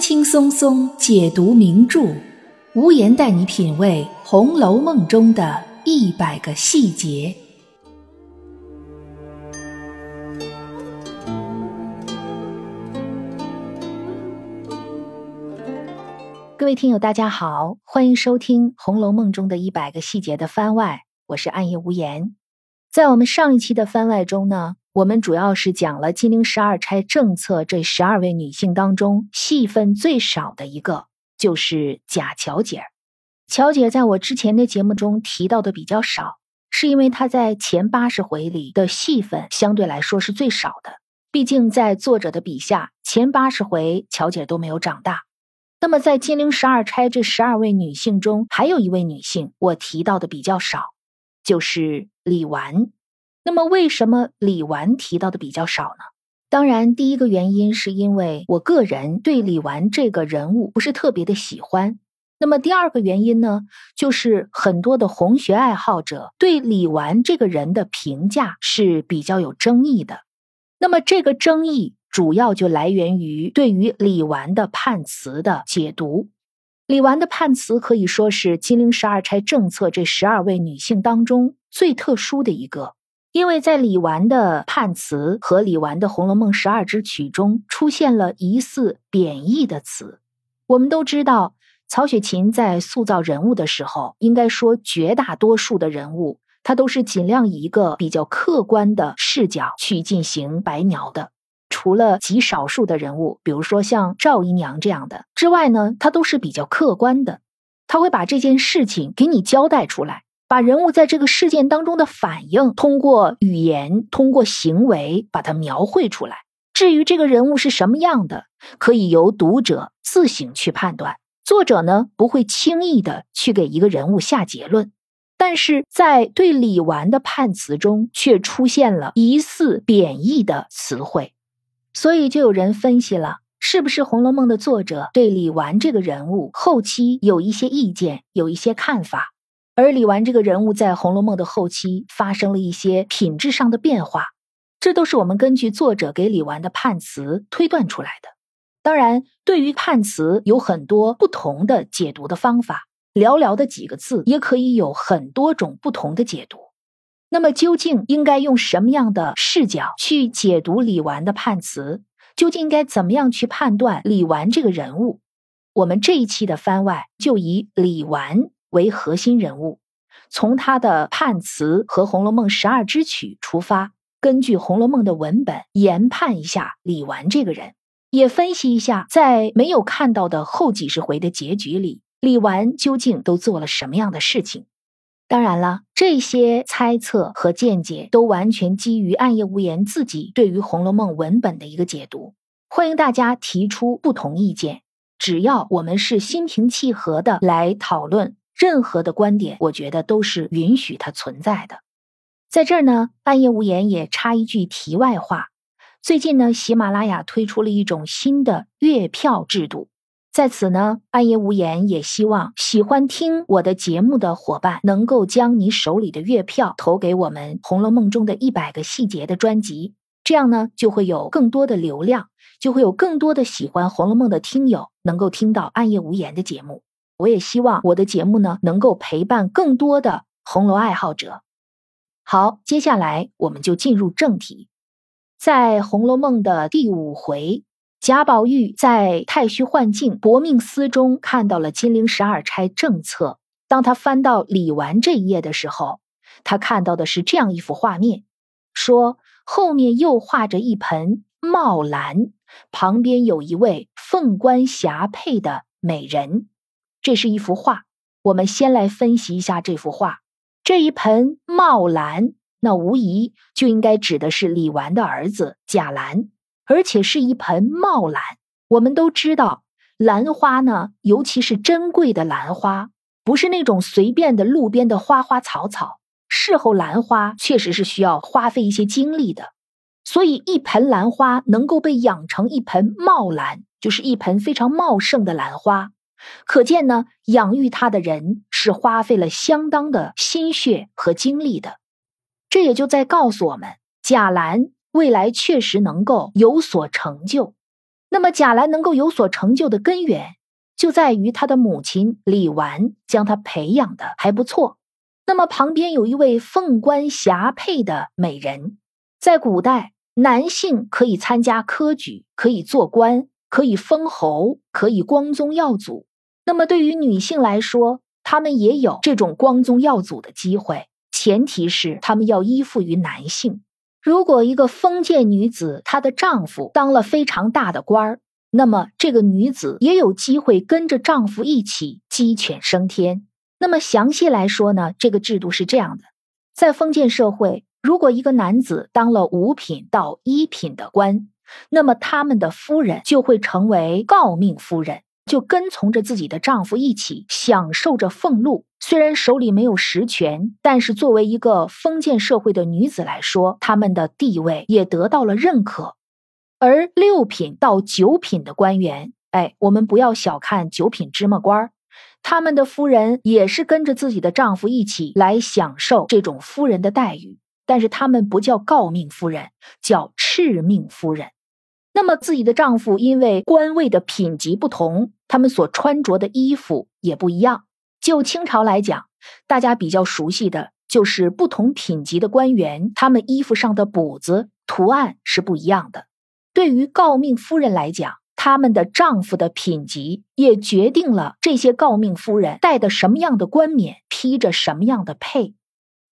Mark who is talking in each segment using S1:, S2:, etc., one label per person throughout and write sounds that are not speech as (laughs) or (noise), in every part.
S1: 轻松松解读名著，无言带你品味《红楼梦》中的一百个细节。各位听友，大家好，欢迎收听《红楼梦》中的一百个细节的番外，我是暗夜无言。在我们上一期的番外中呢。我们主要是讲了金陵十二钗政策这十二位女性当中戏份最少的一个，就是贾巧姐儿。巧姐在我之前的节目中提到的比较少，是因为她在前八十回里的戏份相对来说是最少的。毕竟在作者的笔下，前八十回巧姐都没有长大。那么在金陵十二钗这十二位女性中，还有一位女性我提到的比较少，就是李纨。那么，为什么李纨提到的比较少呢？当然，第一个原因是因为我个人对李纨这个人物不是特别的喜欢。那么，第二个原因呢，就是很多的红学爱好者对李纨这个人的评价是比较有争议的。那么，这个争议主要就来源于对于李纨的判词的解读。李纨的判词可以说是金陵十二钗政策这十二位女性当中最特殊的一个。因为在李纨的判词和李纨的《红楼梦》十二支曲中出现了疑似贬义的词。我们都知道，曹雪芹在塑造人物的时候，应该说绝大多数的人物，他都是尽量以一个比较客观的视角去进行白描的。除了极少数的人物，比如说像赵姨娘这样的之外呢，他都是比较客观的，他会把这件事情给你交代出来。把人物在这个事件当中的反应，通过语言、通过行为把它描绘出来。至于这个人物是什么样的，可以由读者自行去判断。作者呢，不会轻易的去给一个人物下结论。但是在对李纨的判词中，却出现了疑似贬义的词汇，所以就有人分析了，是不是《红楼梦》的作者对李纨这个人物后期有一些意见，有一些看法？而李纨这个人物在《红楼梦》的后期发生了一些品质上的变化，这都是我们根据作者给李纨的判词推断出来的。当然，对于判词有很多不同的解读的方法，寥寥的几个字也可以有很多种不同的解读。那么，究竟应该用什么样的视角去解读李纨的判词？究竟应该怎么样去判断李纨这个人物？我们这一期的番外就以李纨。为核心人物，从他的判词和《红楼梦》十二支曲出发，根据《红楼梦》的文本研判一下李纨这个人，也分析一下在没有看到的后几十回的结局里，李纨究竟都做了什么样的事情。当然了，这些猜测和见解都完全基于暗夜无言自己对于《红楼梦》文本的一个解读。欢迎大家提出不同意见，只要我们是心平气和的来讨论。任何的观点，我觉得都是允许它存在的。在这儿呢，半夜无言也插一句题外话：最近呢，喜马拉雅推出了一种新的月票制度，在此呢，半夜无言也希望喜欢听我的节目的伙伴能够将你手里的月票投给我们《红楼梦》中的一百个细节的专辑，这样呢，就会有更多的流量，就会有更多的喜欢《红楼梦》的听友能够听到暗夜无言的节目。我也希望我的节目呢，能够陪伴更多的红楼爱好者。好，接下来我们就进入正题。在《红楼梦》的第五回，贾宝玉在太虚幻境薄命司中看到了金陵十二钗政策。当他翻到李纨这一页的时候，他看到的是这样一幅画面：说后面又画着一盆茂兰，旁边有一位凤冠霞帔的美人。这是一幅画，我们先来分析一下这幅画。这一盆茂兰，那无疑就应该指的是李纨的儿子贾兰，而且是一盆茂兰。我们都知道，兰花呢，尤其是珍贵的兰花，不是那种随便的路边的花花草草。侍候兰花确实是需要花费一些精力的，所以一盆兰花能够被养成一盆茂兰，就是一盆非常茂盛的兰花。可见呢，养育他的人是花费了相当的心血和精力的。这也就在告诉我们，贾兰未来确实能够有所成就。那么贾兰能够有所成就的根源，就在于他的母亲李纨将他培养的还不错。那么旁边有一位凤冠霞帔的美人，在古代，男性可以参加科举，可以做官，可以封侯，可以光宗耀祖。那么对于女性来说，她们也有这种光宗耀祖的机会，前提是她们要依附于男性。如果一个封建女子，她的丈夫当了非常大的官儿，那么这个女子也有机会跟着丈夫一起鸡犬升天。那么详细来说呢，这个制度是这样的：在封建社会，如果一个男子当了五品到一品的官，那么他们的夫人就会成为诰命夫人，就跟从着自己的丈夫一起享受着俸禄。虽然手里没有实权，但是作为一个封建社会的女子来说，她们的地位也得到了认可。而六品到九品的官员，哎，我们不要小看九品芝麻官，他们的夫人也是跟着自己的丈夫一起来享受这种夫人的待遇，但是他们不叫诰命夫人，叫敕命夫人。那么自己的丈夫因为官位的品级不同，他们所穿着的衣服也不一样。就清朝来讲，大家比较熟悉的就是不同品级的官员，他们衣服上的补子图案是不一样的。对于诰命夫人来讲，他们的丈夫的品级也决定了这些诰命夫人戴的什么样的冠冕，披着什么样的佩。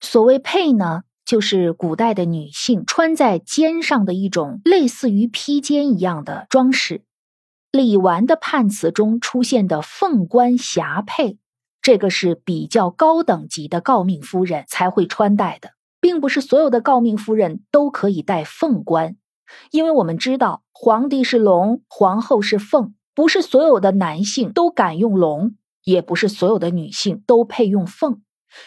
S1: 所谓佩呢，就是古代的女性穿在肩上的一种类似于披肩一样的装饰。李纨的判词中出现的凤冠霞帔。这个是比较高等级的诰命夫人才会穿戴的，并不是所有的诰命夫人都可以戴凤冠，因为我们知道皇帝是龙，皇后是凤，不是所有的男性都敢用龙，也不是所有的女性都配用凤，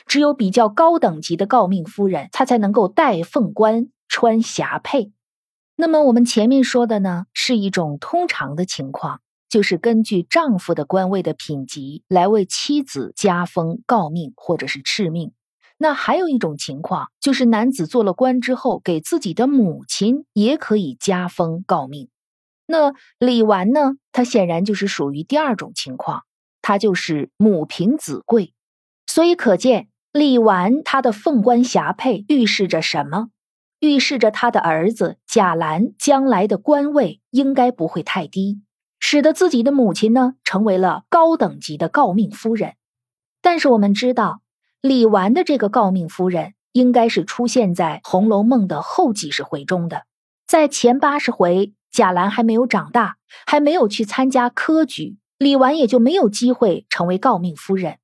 S1: 只有比较高等级的诰命夫人，她才能够戴凤冠、穿霞帔。那么我们前面说的呢，是一种通常的情况。就是根据丈夫的官位的品级来为妻子加封诰命或者是敕命。那还有一种情况，就是男子做了官之后，给自己的母亲也可以加封诰命。那李纨呢？她显然就是属于第二种情况，她就是母凭子贵。所以可见，李纨她的凤冠霞帔预示着什么？预示着她的儿子贾兰将来的官位应该不会太低。使得自己的母亲呢成为了高等级的诰命夫人，但是我们知道李纨的这个诰命夫人应该是出现在《红楼梦》的后几十回中的，在前八十回贾兰还没有长大，还没有去参加科举，李纨也就没有机会成为诰命夫人。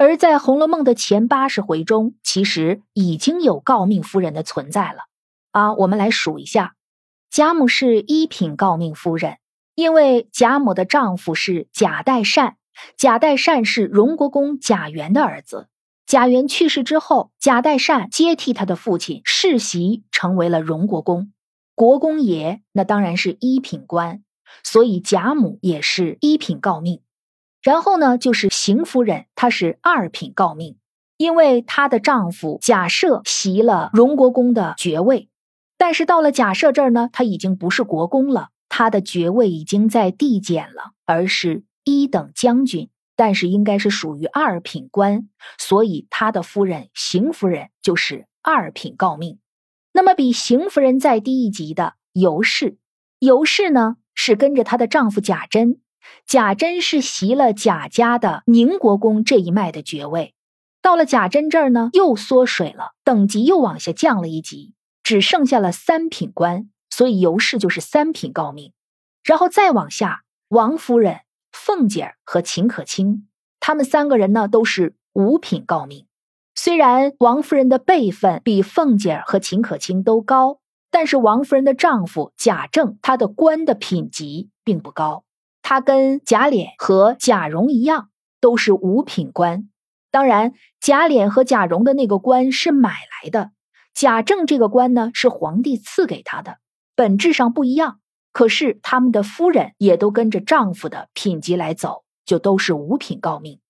S1: 而在《红楼梦》的前八十回中，其实已经有诰命夫人的存在了啊！我们来数一下，贾母是一品诰命夫人。因为贾母的丈夫是贾代善，贾代善是荣国公贾源的儿子。贾源去世之后，贾代善接替他的父亲世袭，成为了荣国公。国公爷那当然是一品官，所以贾母也是一品诰命。然后呢，就是邢夫人，她是二品诰命，因为她的丈夫贾赦袭了荣国公的爵位，但是到了贾赦这儿呢，他已经不是国公了。他的爵位已经在递减了，而是一等将军，但是应该是属于二品官，所以他的夫人邢夫人就是二品诰命。那么比邢夫人再低一级的尤氏，尤氏呢是跟着她的丈夫贾珍，贾珍是袭了贾家的宁国公这一脉的爵位，到了贾珍这儿呢又缩水了，等级又往下降了一级，只剩下了三品官。所以尤氏就是三品诰命，然后再往下，王夫人、凤姐儿和秦可卿，他们三个人呢都是五品诰命。虽然王夫人的辈分比凤姐儿和秦可卿都高，但是王夫人的丈夫贾政，他的官的品级并不高，他跟贾琏和贾蓉一样，都是五品官。当然，贾琏和贾蓉的那个官是买来的，贾政这个官呢是皇帝赐给他的。本质上不一样，可是他们的夫人也都跟着丈夫的品级来走，就都是五品诰命。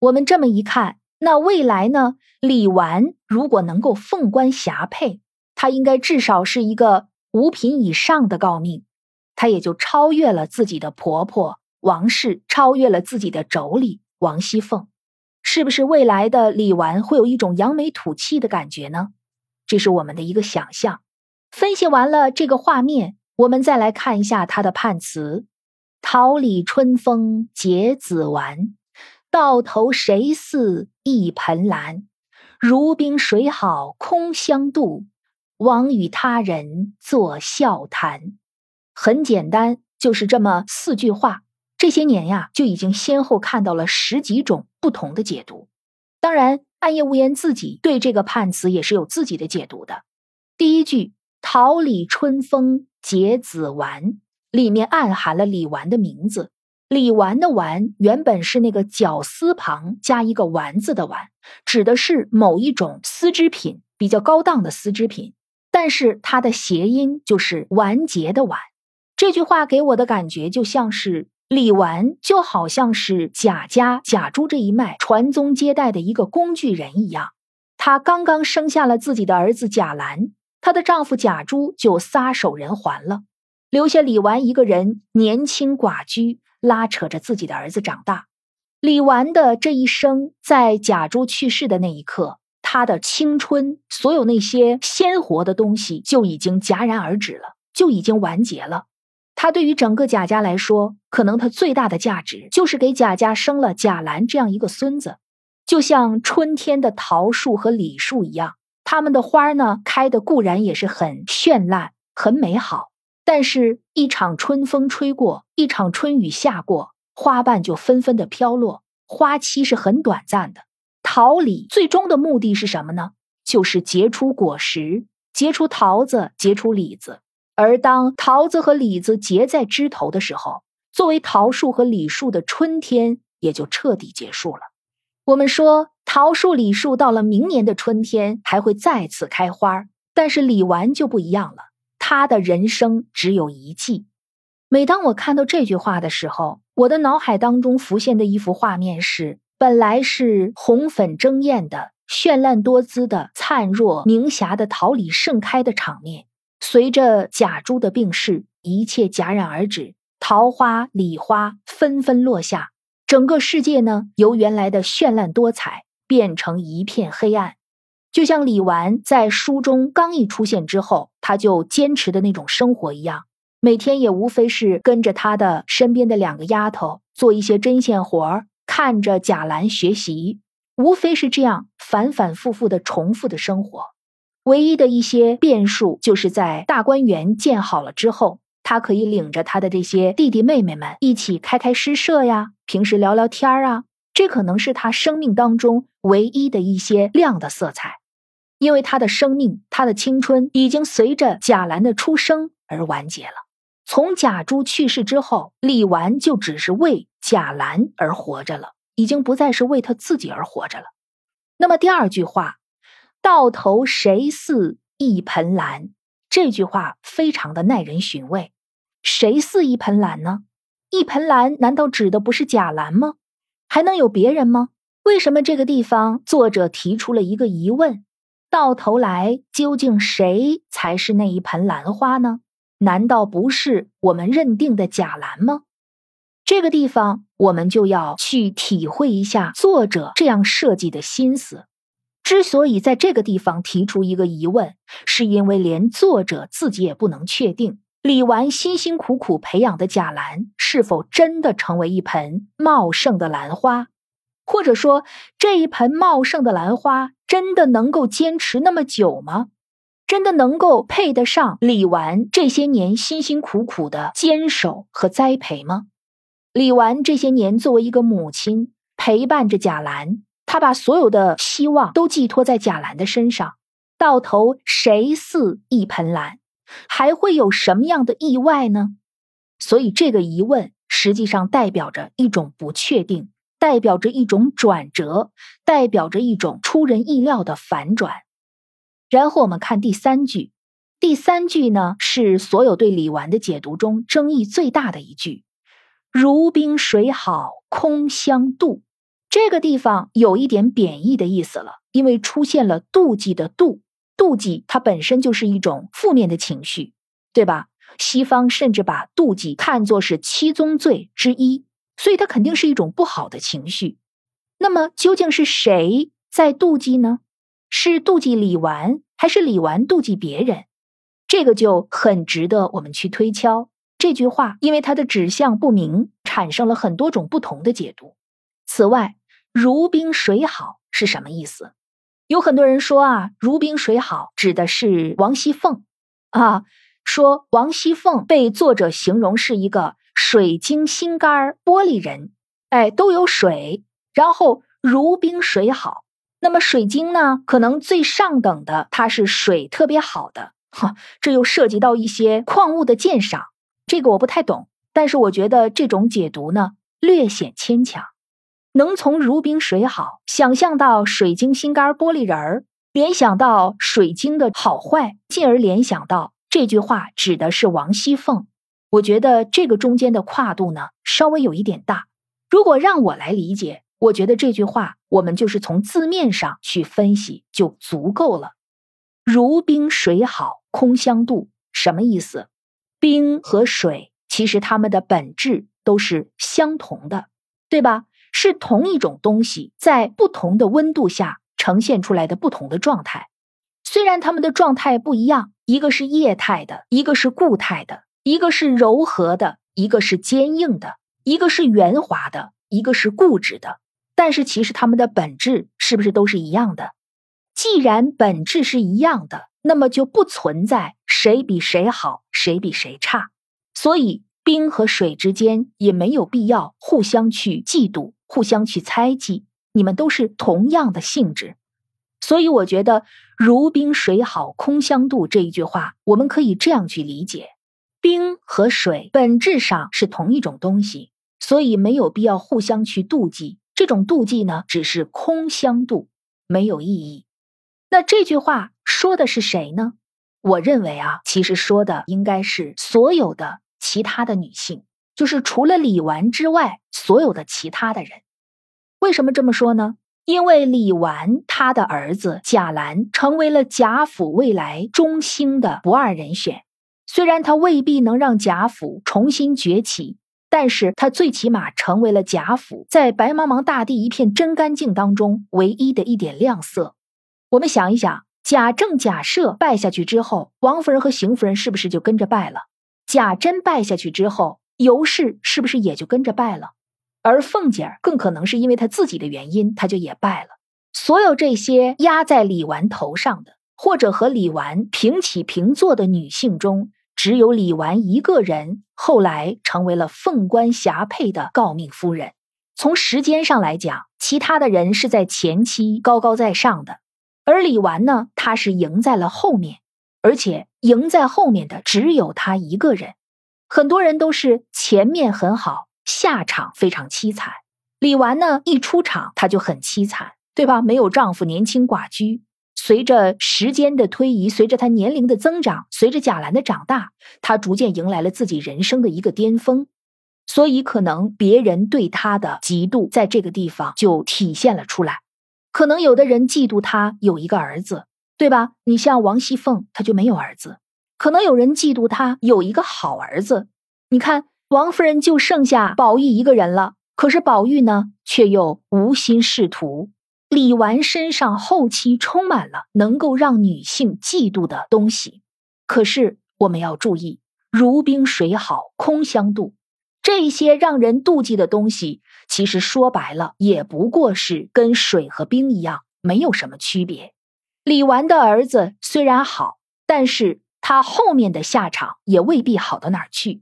S1: 我们这么一看，那未来呢？李纨如果能够凤冠霞帔，她应该至少是一个五品以上的诰命。她也就超越了自己的婆婆王氏，超越了自己的妯娌王熙凤。是不是未来的李纨会有一种扬眉吐气的感觉呢？这是我们的一个想象。分析完了这个画面，我们再来看一下他的判词：“桃李春风结子完，到头谁似一盆兰？如冰水好空相妒，枉与他人作笑谈。”很简单，就是这么四句话。这些年呀，就已经先后看到了十几种不同的解读。当然，暗夜无言自己对这个判词也是有自己的解读的。第一句“桃李春风结子完”里面暗含了李纨的名字。李纨的“纨”原本是那个绞丝旁加一个“丸”子的“丸”，指的是某一种丝织品，比较高档的丝织品。但是它的谐音就是完结的“完”。这句话给我的感觉就像是。李纨就好像是贾家贾珠这一脉传宗接代的一个工具人一样，她刚刚生下了自己的儿子贾兰，她的丈夫贾珠就撒手人寰了，留下李纨一个人年轻寡居，拉扯着自己的儿子长大。李纨的这一生，在贾珠去世的那一刻，她的青春，所有那些鲜活的东西就已经戛然而止了，就已经完结了。他对于整个贾家来说，可能他最大的价值就是给贾家生了贾兰这样一个孙子，就像春天的桃树和李树一样，他们的花呢开的固然也是很绚烂、很美好，但是，一场春风吹过，一场春雨下过，花瓣就纷纷的飘落，花期是很短暂的。桃李最终的目的是什么呢？就是结出果实，结出桃子，结出李子。而当桃子和李子结在枝头的时候，作为桃树和李树的春天也就彻底结束了。我们说桃树、李树到了明年的春天还会再次开花，但是李纨就不一样了，他的人生只有一季。每当我看到这句话的时候，我的脑海当中浮现的一幅画面是：本来是红粉争艳的、绚烂多姿的、灿若明霞的桃李盛开的场面。随着贾珠的病逝，一切戛然而止，桃花、李花纷纷落下，整个世界呢，由原来的绚烂多彩变成一片黑暗。就像李纨在书中刚一出现之后，他就坚持的那种生活一样，每天也无非是跟着他的身边的两个丫头做一些针线活儿，看着贾兰学习，无非是这样反反复复的重复的生活。唯一的一些变数，就是在大观园建好了之后，他可以领着他的这些弟弟妹妹们一起开开诗社呀，平时聊聊天啊，这可能是他生命当中唯一的一些亮的色彩。因为他的生命，他的青春已经随着贾兰的出生而完结了。从贾珠去世之后，李纨就只是为贾兰而活着了，已经不再是为他自己而活着了。那么第二句话。到头谁似一盆兰？这句话非常的耐人寻味。谁似一盆兰呢？一盆兰难道指的不是贾兰吗？还能有别人吗？为什么这个地方作者提出了一个疑问？到头来究竟谁才是那一盆兰花呢？难道不是我们认定的贾兰吗？这个地方我们就要去体会一下作者这样设计的心思。之所以在这个地方提出一个疑问，是因为连作者自己也不能确定李纨辛辛苦苦培养的贾兰是否真的成为一盆茂盛的兰花，或者说这一盆茂盛的兰花真的能够坚持那么久吗？真的能够配得上李纨这些年辛辛苦苦的坚守和栽培吗？李纨这些年作为一个母亲，陪伴着贾兰。他把所有的希望都寄托在贾兰的身上，到头谁似一盆兰？还会有什么样的意外呢？所以这个疑问实际上代表着一种不确定，代表着一种转折，代表着一种出人意料的反转。然后我们看第三句，第三句呢是所有对李纨的解读中争议最大的一句：“如冰水好空相妒。”这个地方有一点贬义的意思了，因为出现了妒忌的妒，妒忌它本身就是一种负面的情绪，对吧？西方甚至把妒忌看作是七宗罪之一，所以它肯定是一种不好的情绪。那么究竟是谁在妒忌呢？是妒忌李纨，还是李纨妒忌别人？这个就很值得我们去推敲。这句话因为它的指向不明，产生了很多种不同的解读。此外，如冰水好是什么意思？有很多人说啊，如冰水好指的是王熙凤啊，说王熙凤被作者形容是一个水晶心肝玻璃人，哎，都有水，然后如冰水好。那么水晶呢，可能最上等的，它是水特别好的，哈，这又涉及到一些矿物的鉴赏，这个我不太懂，但是我觉得这种解读呢，略显牵强。能从如冰水好想象到水晶心肝玻璃人儿，联想到水晶的好坏，进而联想到这句话指的是王熙凤。我觉得这个中间的跨度呢，稍微有一点大。如果让我来理解，我觉得这句话我们就是从字面上去分析就足够了。如冰水好空相妒，什么意思？冰和水其实它们的本质都是相同的，对吧？是同一种东西，在不同的温度下呈现出来的不同的状态。虽然它们的状态不一样，一个是液态的，一个是固态的；一个是柔和的，一个是坚硬的；一个是圆滑的，一个是固执的。但是，其实它们的本质是不是都是一样的？既然本质是一样的，那么就不存在谁比谁好，谁比谁差。所以，冰和水之间也没有必要互相去嫉妒。互相去猜忌，你们都是同样的性质，所以我觉得“如冰水好空相妒”这一句话，我们可以这样去理解：冰和水本质上是同一种东西，所以没有必要互相去妒忌。这种妒忌呢，只是空相妒，没有意义。那这句话说的是谁呢？我认为啊，其实说的应该是所有的其他的女性。就是除了李纨之外，所有的其他的人，为什么这么说呢？因为李纨他的儿子贾兰成为了贾府未来中兴的不二人选。虽然他未必能让贾府重新崛起，但是他最起码成为了贾府在白茫茫大地一片真干净当中唯一的一点亮色。我们想一想，贾政、贾赦败下去之后，王夫人和邢夫人是不是就跟着败了？贾珍败下去之后。尤氏是不是也就跟着败了？而凤姐儿更可能是因为她自己的原因，她就也败了。所有这些压在李纨头上的，或者和李纨平起平坐的女性中，只有李纨一个人后来成为了凤冠霞帔的诰命夫人。从时间上来讲，其他的人是在前期高高在上的，而李纨呢，她是赢在了后面，而且赢在后面的只有她一个人。很多人都是前面很好，下场非常凄惨。李纨呢，一出场她就很凄惨，对吧？没有丈夫，年轻寡居。随着时间的推移，随着她年龄的增长，随着贾兰的长大，她逐渐迎来了自己人生的一个巅峰。所以，可能别人对她的嫉妒，在这个地方就体现了出来。可能有的人嫉妒她有一个儿子，对吧？你像王熙凤，她就没有儿子。可能有人嫉妒他有一个好儿子，你看王夫人就剩下宝玉一个人了。可是宝玉呢，却又无心仕途。李纨身上后期充满了能够让女性嫉妒的东西，可是我们要注意，如冰水好空相妒，这些让人妒忌的东西，其实说白了也不过是跟水和冰一样，没有什么区别。李纨的儿子虽然好，但是。他后面的下场也未必好到哪儿去。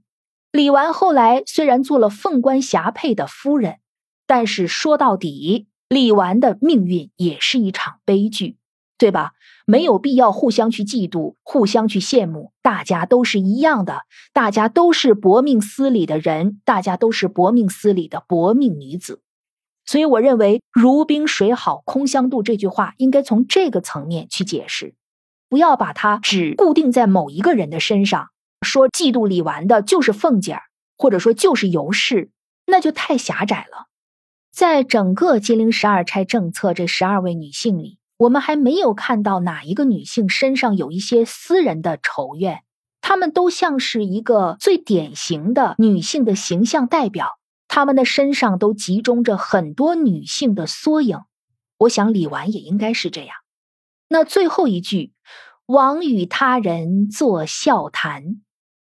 S1: 李纨后来虽然做了凤冠霞帔的夫人，但是说到底，李纨的命运也是一场悲剧，对吧？没有必要互相去嫉妒，互相去羡慕。大家都是一样的，大家都是薄命司里的人，大家都是薄命司里的薄命女子。所以，我认为“如冰水好空相妒”这句话应该从这个层面去解释。不要把它只固定在某一个人的身上，说嫉妒李纨的就是凤姐儿，或者说就是尤氏，那就太狭窄了。在整个金陵十二钗政策这十二位女性里，我们还没有看到哪一个女性身上有一些私人的仇怨，她们都像是一个最典型的女性的形象代表，她们的身上都集中着很多女性的缩影。我想李纨也应该是这样。那最后一句“王与他人作笑谈”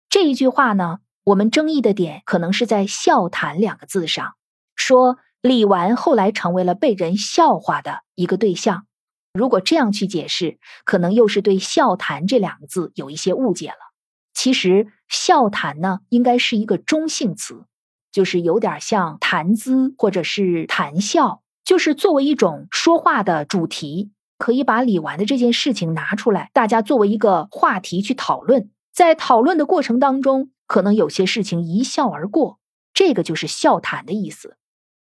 S1: 这一句话呢？我们争议的点可能是在“笑谈”两个字上，说李纨后来成为了被人笑话的一个对象。如果这样去解释，可能又是对“笑谈”这两个字有一些误解了。其实“笑谈”呢，应该是一个中性词，就是有点像谈资或者是谈笑，就是作为一种说话的主题，可以把李纨的这件事情拿出来，大家作为一个话题去讨论。在讨论的过程当中。可能有些事情一笑而过，这个就是笑谈的意思。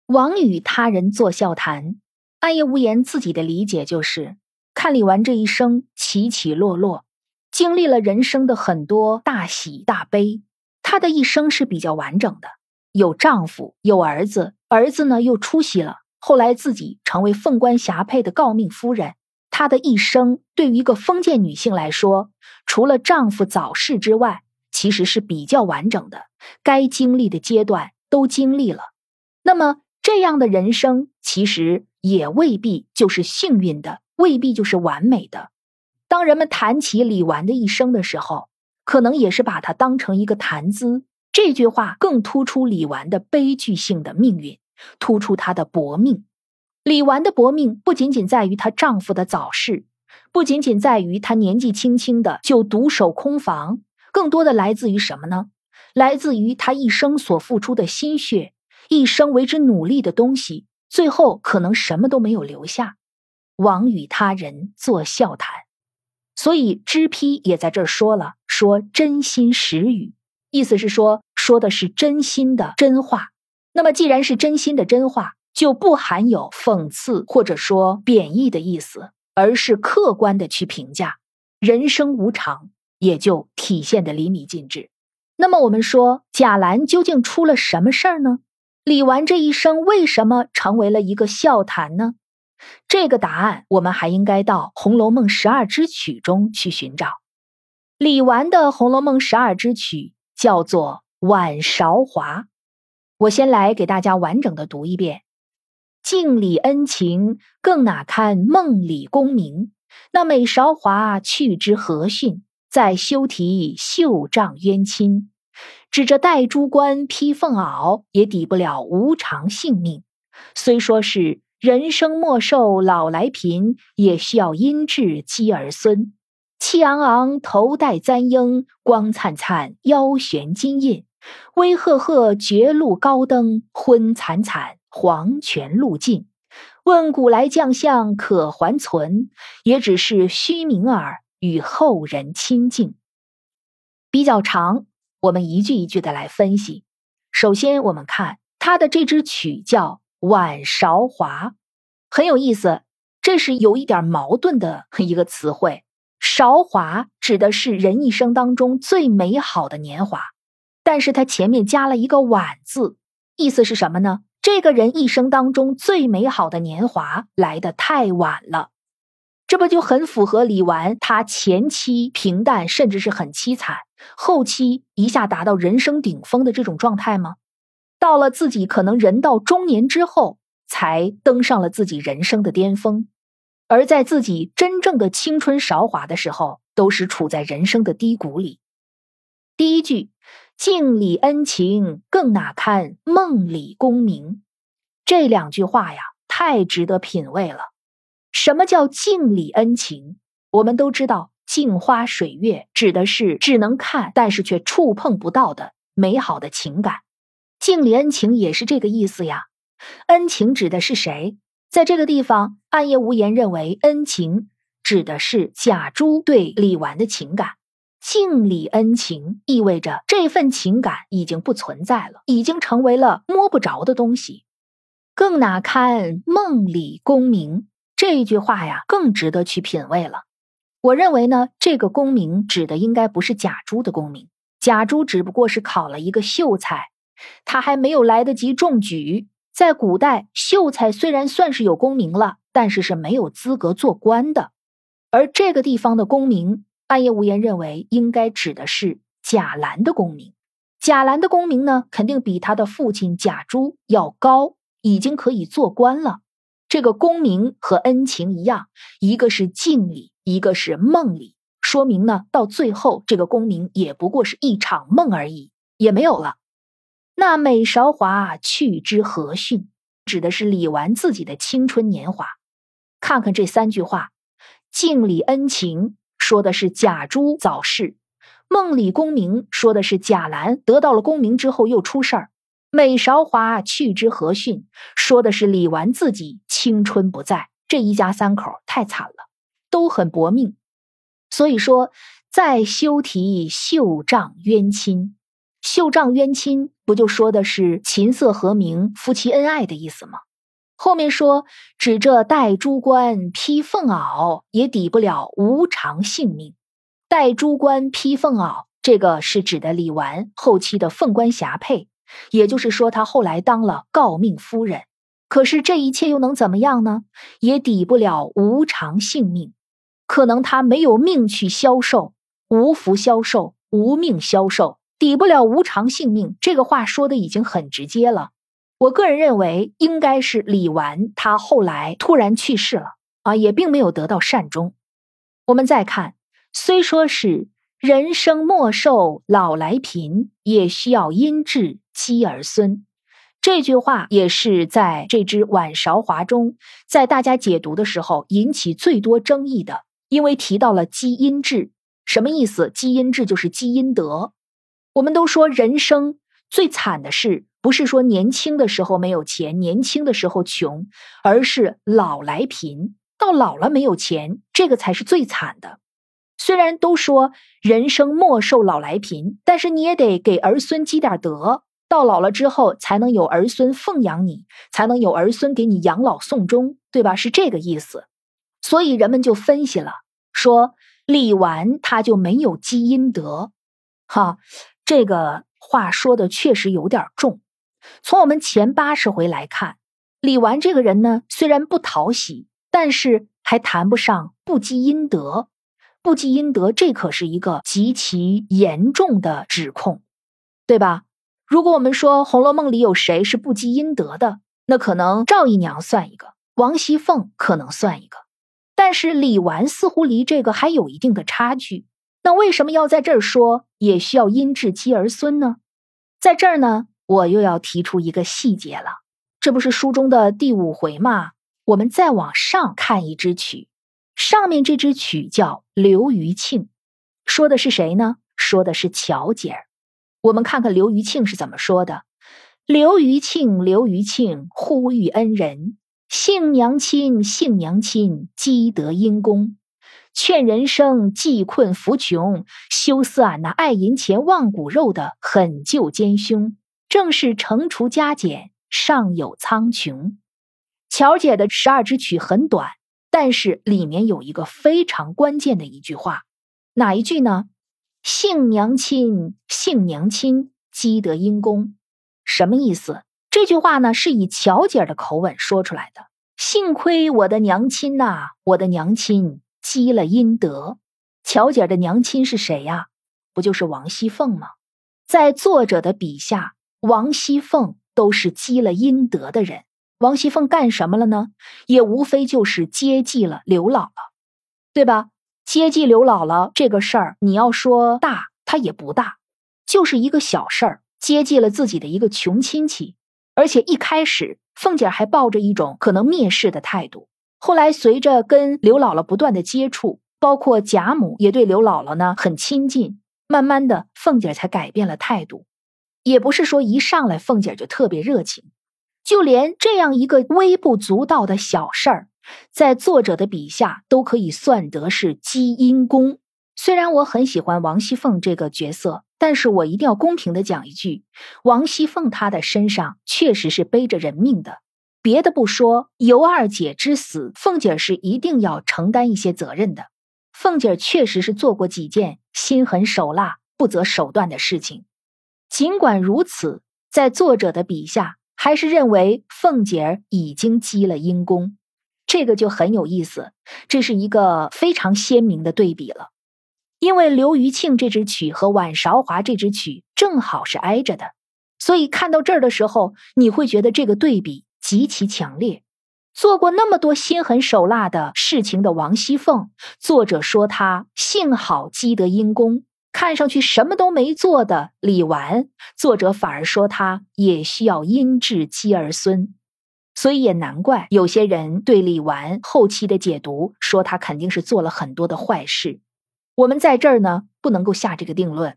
S1: 王与他人作笑谈，暗夜无言自己的理解就是：看李纨这一生起起落落，经历了人生的很多大喜大悲，她的一生是比较完整的。有丈夫，有儿子，儿子呢又出息了，后来自己成为凤冠霞帔的诰命夫人。她的一生对于一个封建女性来说，除了丈夫早逝之外，其实是比较完整的，该经历的阶段都经历了。那么这样的人生其实也未必就是幸运的，未必就是完美的。当人们谈起李纨的一生的时候，可能也是把它当成一个谈资。这句话更突出李纨的悲剧性的命运，突出她的薄命。李纨的薄命不仅仅在于她丈夫的早逝，不仅仅在于她年纪轻轻的就独守空房。更多的来自于什么呢？来自于她一生所付出的心血，一生为之努力的东西，最后可能什么都没有留下，枉与他人作笑谈。所以知批也在这儿说了，说真心实语，意思是说说的是真心的真话。那么既然是真心的真话，就不含有讽刺或者说贬义的意思，而是客观的去评价人生无常。也就体现的淋漓尽致。那么我们说贾兰究竟出了什么事儿呢？李纨这一生为什么成为了一个笑谈呢？这个答案我们还应该到《红楼梦》十二支曲中去寻找。李纨的《红楼梦》十二支曲叫做《晚韶华》，我先来给大家完整的读一遍：镜里恩情，更哪堪梦里功名？那美韶华去之何逊？再修题绣帐冤亲，指着戴珠冠披凤袄，也抵不了无常性命。虽说是人生莫寿老来贫，也需要阴质积儿孙。气昂昂头戴簪缨，光灿灿腰悬金印。威赫赫绝路高登，昏惨惨黄泉路尽。问古来将相可还存？也只是虚名耳。与后人亲近比较长，我们一句一句的来分析。首先，我们看他的这支曲叫《晚韶华》，很有意思。这是有一点矛盾的 (laughs) 一个词汇。韶华指的是人一生当中最美好的年华，但是它前面加了一个“晚”字，意思是什么呢？这个人一生当中最美好的年华来得太晚了。这不就很符合李纨她前期平淡，甚至是很凄惨，后期一下达到人生顶峰的这种状态吗？到了自己可能人到中年之后，才登上了自己人生的巅峰，而在自己真正的青春韶华的时候，都是处在人生的低谷里。第一句“镜里恩情，更哪堪梦里功名”，这两句话呀，太值得品味了。什么叫镜里恩情？我们都知道，镜花水月指的是只能看，但是却触碰不到的美好的情感。镜里恩情也是这个意思呀。恩情指的是谁？在这个地方，暗夜无言认为恩情指的是贾珠对李纨的情感。镜里恩情意味着这份情感已经不存在了，已经成为了摸不着的东西。更哪堪梦里功名？这一句话呀，更值得去品味了。我认为呢，这个功名指的应该不是贾珠的功名，贾珠只不过是考了一个秀才，他还没有来得及中举。在古代，秀才虽然算是有功名了，但是是没有资格做官的。而这个地方的功名，暗夜无言认为应该指的是贾兰的功名。贾兰的功名呢，肯定比他的父亲贾珠要高，已经可以做官了。这个功名和恩情一样，一个是镜里，一个是梦里，说明呢，到最后这个功名也不过是一场梦而已，也没有了。那美韶华去之何迅？指的是李纨自己的青春年华。看看这三句话：镜里恩情说的是贾珠早逝。梦里功名说的是贾兰得到了功名之后又出事儿，美韶华去之何训？说的是李纨自己青春不在。这一家三口太惨了，都很薄命。所以说，再休提绣帐冤亲，绣帐冤亲不就说的是琴瑟和鸣、夫妻恩爱的意思吗？后面说指这戴珠冠披凤袄，也抵不了无常性命。戴珠冠披凤袄，这个是指的李纨后期的凤冠霞帔，也就是说，她后来当了诰命夫人。可是这一切又能怎么样呢？也抵不了无常性命。可能她没有命去消受，无福消受，无命消受，抵不了无常性命。这个话说的已经很直接了。我个人认为，应该是李纨她后来突然去世了啊，也并没有得到善终。我们再看。虽说是人生莫寿老来贫，也需要因智积儿孙。这句话也是在这支晚韶华中，在大家解读的时候引起最多争议的，因为提到了积阴质，什么意思？积阴质就是积阴德。我们都说人生最惨的事，不是说年轻的时候没有钱，年轻的时候穷，而是老来贫，到老了没有钱，这个才是最惨的。虽然都说人生莫寿老来贫，但是你也得给儿孙积点德，到老了之后才能有儿孙奉养你，才能有儿孙给你养老送终，对吧？是这个意思。所以人们就分析了，说李纨他就没有积阴德，哈，这个话说的确实有点重。从我们前八十回来看，李纨这个人呢，虽然不讨喜，但是还谈不上不积阴德。不积阴德，这可是一个极其严重的指控，对吧？如果我们说《红楼梦》里有谁是不积阴德的，那可能赵姨娘算一个，王熙凤可能算一个，但是李纨似乎离这个还有一定的差距。那为什么要在这儿说也需要因智积儿孙呢？在这儿呢，我又要提出一个细节了，这不是书中的第五回吗？我们再往上看一支曲。上面这支曲叫刘余庆，说的是谁呢？说的是巧姐儿。我们看看刘余庆是怎么说的：“刘余庆，刘余庆，呼吁恩人，幸娘亲，幸娘亲，积德因功，劝人生济困扶穷，休似俺那爱银钱忘骨肉的狠救奸凶，正是惩除加减，尚有苍穹。”巧姐的十二支曲很短。但是里面有一个非常关键的一句话，哪一句呢？幸娘亲，幸娘亲，积德因功，什么意思？这句话呢是以乔姐的口吻说出来的。幸亏我的娘亲呐，我的娘亲积了阴德。乔姐的娘亲是谁呀？不就是王熙凤吗？在作者的笔下，王熙凤都是积了阴德的人。王熙凤干什么了呢？也无非就是接济了刘姥姥，对吧？接济刘姥姥这个事儿，你要说大，它也不大，就是一个小事儿，接济了自己的一个穷亲戚。而且一开始，凤姐还抱着一种可能蔑视的态度。后来随着跟刘姥姥不断的接触，包括贾母也对刘姥姥呢很亲近，慢慢的，凤姐才改变了态度。也不是说一上来凤姐就特别热情。就连这样一个微不足道的小事儿，在作者的笔下都可以算得是积阴功。虽然我很喜欢王熙凤这个角色，但是我一定要公平的讲一句：王熙凤她的身上确实是背着人命的。别的不说，尤二姐之死，凤姐是一定要承担一些责任的。凤姐确实是做过几件心狠手辣、不择手段的事情。尽管如此，在作者的笔下。还是认为凤姐儿已经积了阴功，这个就很有意思。这是一个非常鲜明的对比了。因为刘余庆这支曲和晚韶华这支曲正好是挨着的，所以看到这儿的时候，你会觉得这个对比极其强烈。做过那么多心狠手辣的事情的王熙凤，作者说她幸好积得阴功；看上去什么都没做的李纨，作者反而说她也需要因治积儿孙。所以也难怪有些人对李纨后期的解读说她肯定是做了很多的坏事。我们在这儿呢不能够下这个定论，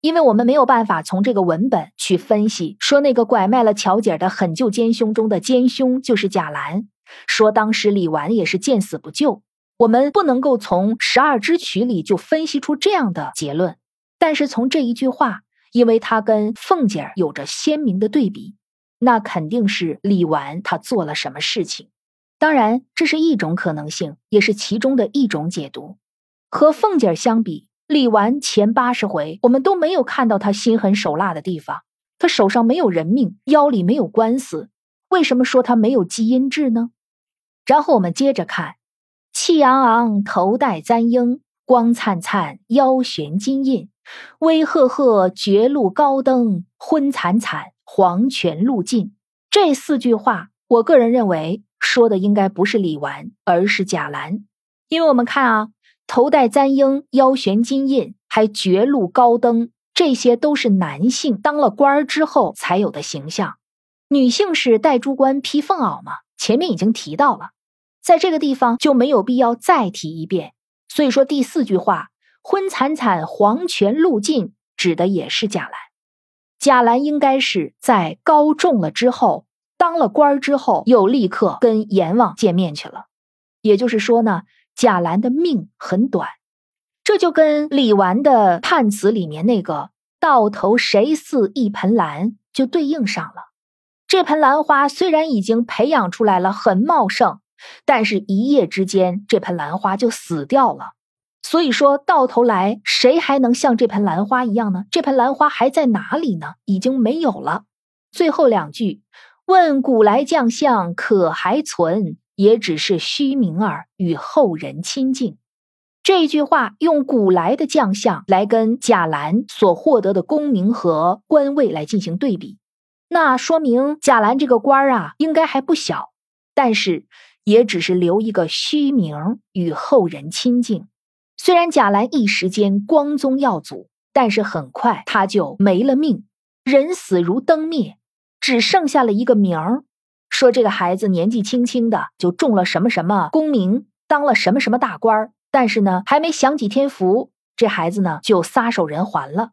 S1: 因为我们没有办法从这个文本去分析说那个拐卖了巧姐的狠救奸凶中的奸凶就是贾兰。说当时李纨也是见死不救，我们不能够从十二支曲里就分析出这样的结论。但是从这一句话，因为他跟凤姐儿有着鲜明的对比，那肯定是李纨他做了什么事情。当然，这是一种可能性，也是其中的一种解读。和凤姐儿相比，李纨前八十回我们都没有看到他心狠手辣的地方，他手上没有人命，腰里没有官司，为什么说他没有基因痣呢？然后我们接着看，气昂昂，头戴簪缨，光灿灿，腰悬金印，威赫赫，绝路高登，昏惨惨，黄泉路尽。这四句话，我个人认为说的应该不是李纨，而是贾兰。因为我们看啊，头戴簪缨，腰悬金印，还绝路高登，这些都是男性当了官儿之后才有的形象。女性是戴珠冠、披凤袄嘛？前面已经提到了，在这个地方就没有必要再提一遍。所以说第四句话“昏惨惨，黄泉路尽”指的也是贾兰。贾兰应该是在高中了之后，当了官之后，又立刻跟阎王见面去了。也就是说呢，贾兰的命很短，这就跟李纨的判词里面那个“到头谁似一盆兰”就对应上了。这盆兰花虽然已经培养出来了，很茂盛，但是一夜之间，这盆兰花就死掉了。所以说到头来，谁还能像这盆兰花一样呢？这盆兰花还在哪里呢？已经没有了。最后两句，问古来将相可还存？也只是虚名儿，与后人亲近。这句话用古来的将相来跟贾兰所获得的功名和官位来进行对比。那说明贾兰这个官儿啊，应该还不小，但是也只是留一个虚名与后人亲近。虽然贾兰一时间光宗耀祖，但是很快他就没了命，人死如灯灭，只剩下了一个名儿。说这个孩子年纪轻轻的就中了什么什么功名，当了什么什么大官儿，但是呢，还没享几天福，这孩子呢就撒手人寰了。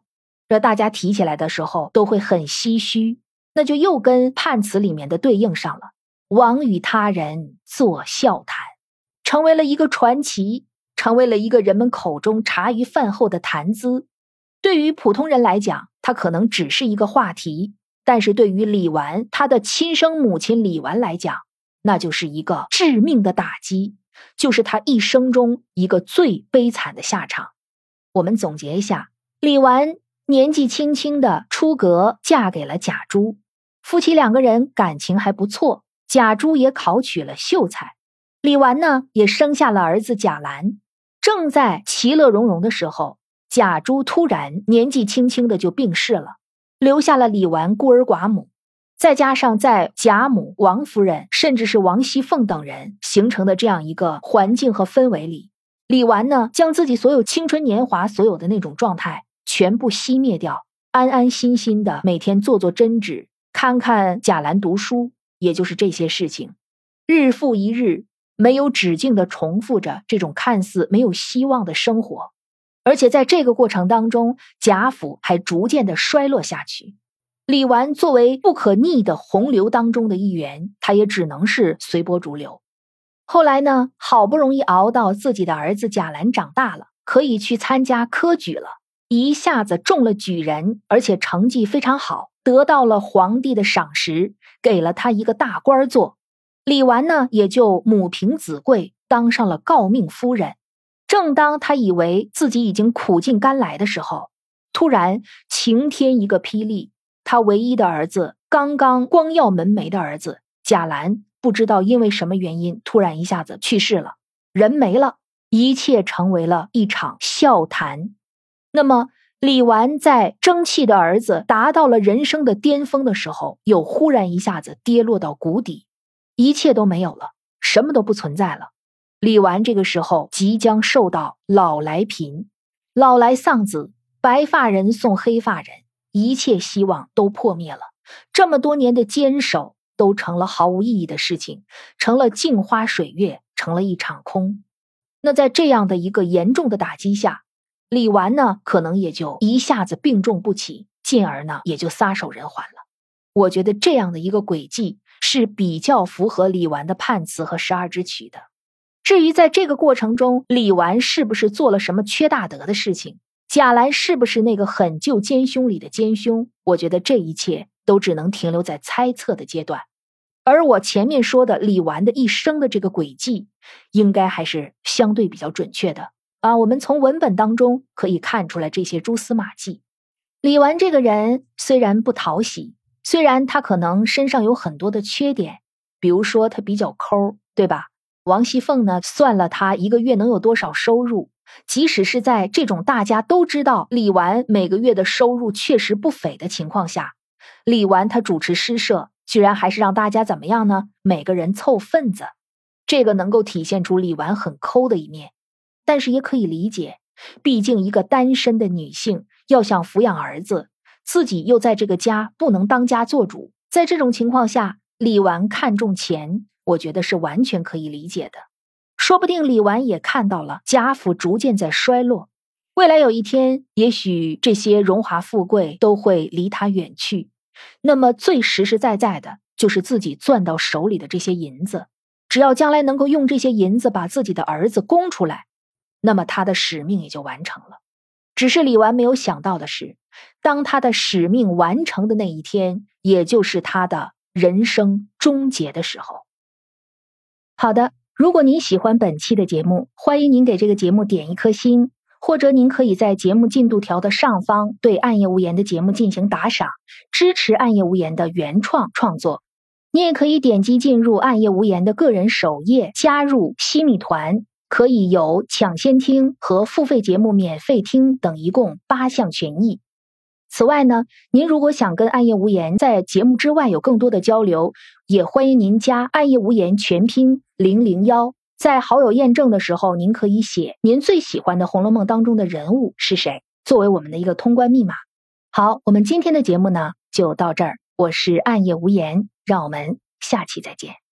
S1: 这大家提起来的时候都会很唏嘘。那就又跟判词里面的对应上了，王与他人作笑谈，成为了一个传奇，成为了一个人们口中茶余饭后的谈资。对于普通人来讲，他可能只是一个话题；但是对于李纨他的亲生母亲李纨来讲，那就是一个致命的打击，就是他一生中一个最悲惨的下场。我们总结一下，李纨。年纪轻轻的出阁，嫁给了贾珠，夫妻两个人感情还不错。贾珠也考取了秀才，李纨呢也生下了儿子贾兰。正在其乐融融的时候，贾珠突然年纪轻轻的就病逝了，留下了李纨孤儿寡母。再加上在贾母、王夫人，甚至是王熙凤等人形成的这样一个环境和氛围里，李纨呢将自己所有青春年华所有的那种状态。全部熄灭掉，安安心心的每天做做针纸，看看贾兰读书，也就是这些事情，日复一日，没有止境的重复着这种看似没有希望的生活。而且在这个过程当中，贾府还逐渐的衰落下去。李纨作为不可逆的洪流当中的一员，他也只能是随波逐流。后来呢，好不容易熬到自己的儿子贾兰长大了，可以去参加科举了。一下子中了举人，而且成绩非常好，得到了皇帝的赏识，给了他一个大官做。李纨呢，也就母凭子贵，当上了诰命夫人。正当他以为自己已经苦尽甘来的时候，突然晴天一个霹雳，他唯一的儿子，刚刚光耀门楣的儿子贾兰，不知道因为什么原因，突然一下子去世了，人没了。一切成为了一场笑谈。那么，李纨在争气的儿子达到了人生的巅峰的时候，又忽然一下子跌落到谷底，一切都没有了，什么都不存在了。李纨这个时候即将受到老来贫，老来丧子，白发人送黑发人，一切希望都破灭了。这么多年的坚守都成了毫无意义的事情，成了镜花水月，成了一场空。那在这样的一个严重的打击下，李纨呢，可能也就一下子病重不起，进而呢，也就撒手人寰了。我觉得这样的一个轨迹是比较符合李纨的判词和十二支曲的。至于在这个过程中，李纨是不是做了什么缺大德的事情，贾兰是不是那个狠救奸凶里的奸凶，我觉得这一切都只能停留在猜测的阶段。而我前面说的李纨的一生的这个轨迹，应该还是相对比较准确的啊。我们从文本当中可以看出来这些蛛丝马迹。李纨这个人虽然不讨喜，虽然他可能身上有很多的缺点，比如说他比较抠，对吧？王熙凤呢，算了他一个月能有多少收入，即使是在这种大家都知道李纨每个月的收入确实不菲的情况下，李纨他主持诗社，居然还是让大家怎么样呢？每个人凑份子，这个能够体现出李纨很抠的一面，但是也可以理解，毕竟一个单身的女性要想抚养儿子，自己又在这个家不能当家做主，在这种情况下，李纨看重钱。我觉得是完全可以理解的，说不定李纨也看到了贾府逐渐在衰落，未来有一天，也许这些荣华富贵都会离他远去，那么最实实在在的就是自己攥到手里的这些银子，只要将来能够用这些银子把自己的儿子供出来，那么他的使命也就完成了。只是李纨没有想到的是，当他的使命完成的那一天，也就是他的人生终结的时候。好的，如果您喜欢本期的节目，欢迎您给这个节目点一颗星，或者您可以在节目进度条的上方对《暗夜无言》的节目进行打赏，支持《暗夜无言》的原创创作。你也可以点击进入《暗夜无言》的个人首页，加入西米团，可以有抢先听和付费节目免费听等一共八项权益。此外呢，您如果想跟暗夜无言在节目之外有更多的交流，也欢迎您加暗夜无言全拼零零幺，在好友验证的时候，您可以写您最喜欢的《红楼梦》当中的人物是谁，作为我们的一个通关密码。好，我们今天的节目呢就到这儿，我是暗夜无言，让我们下期再见。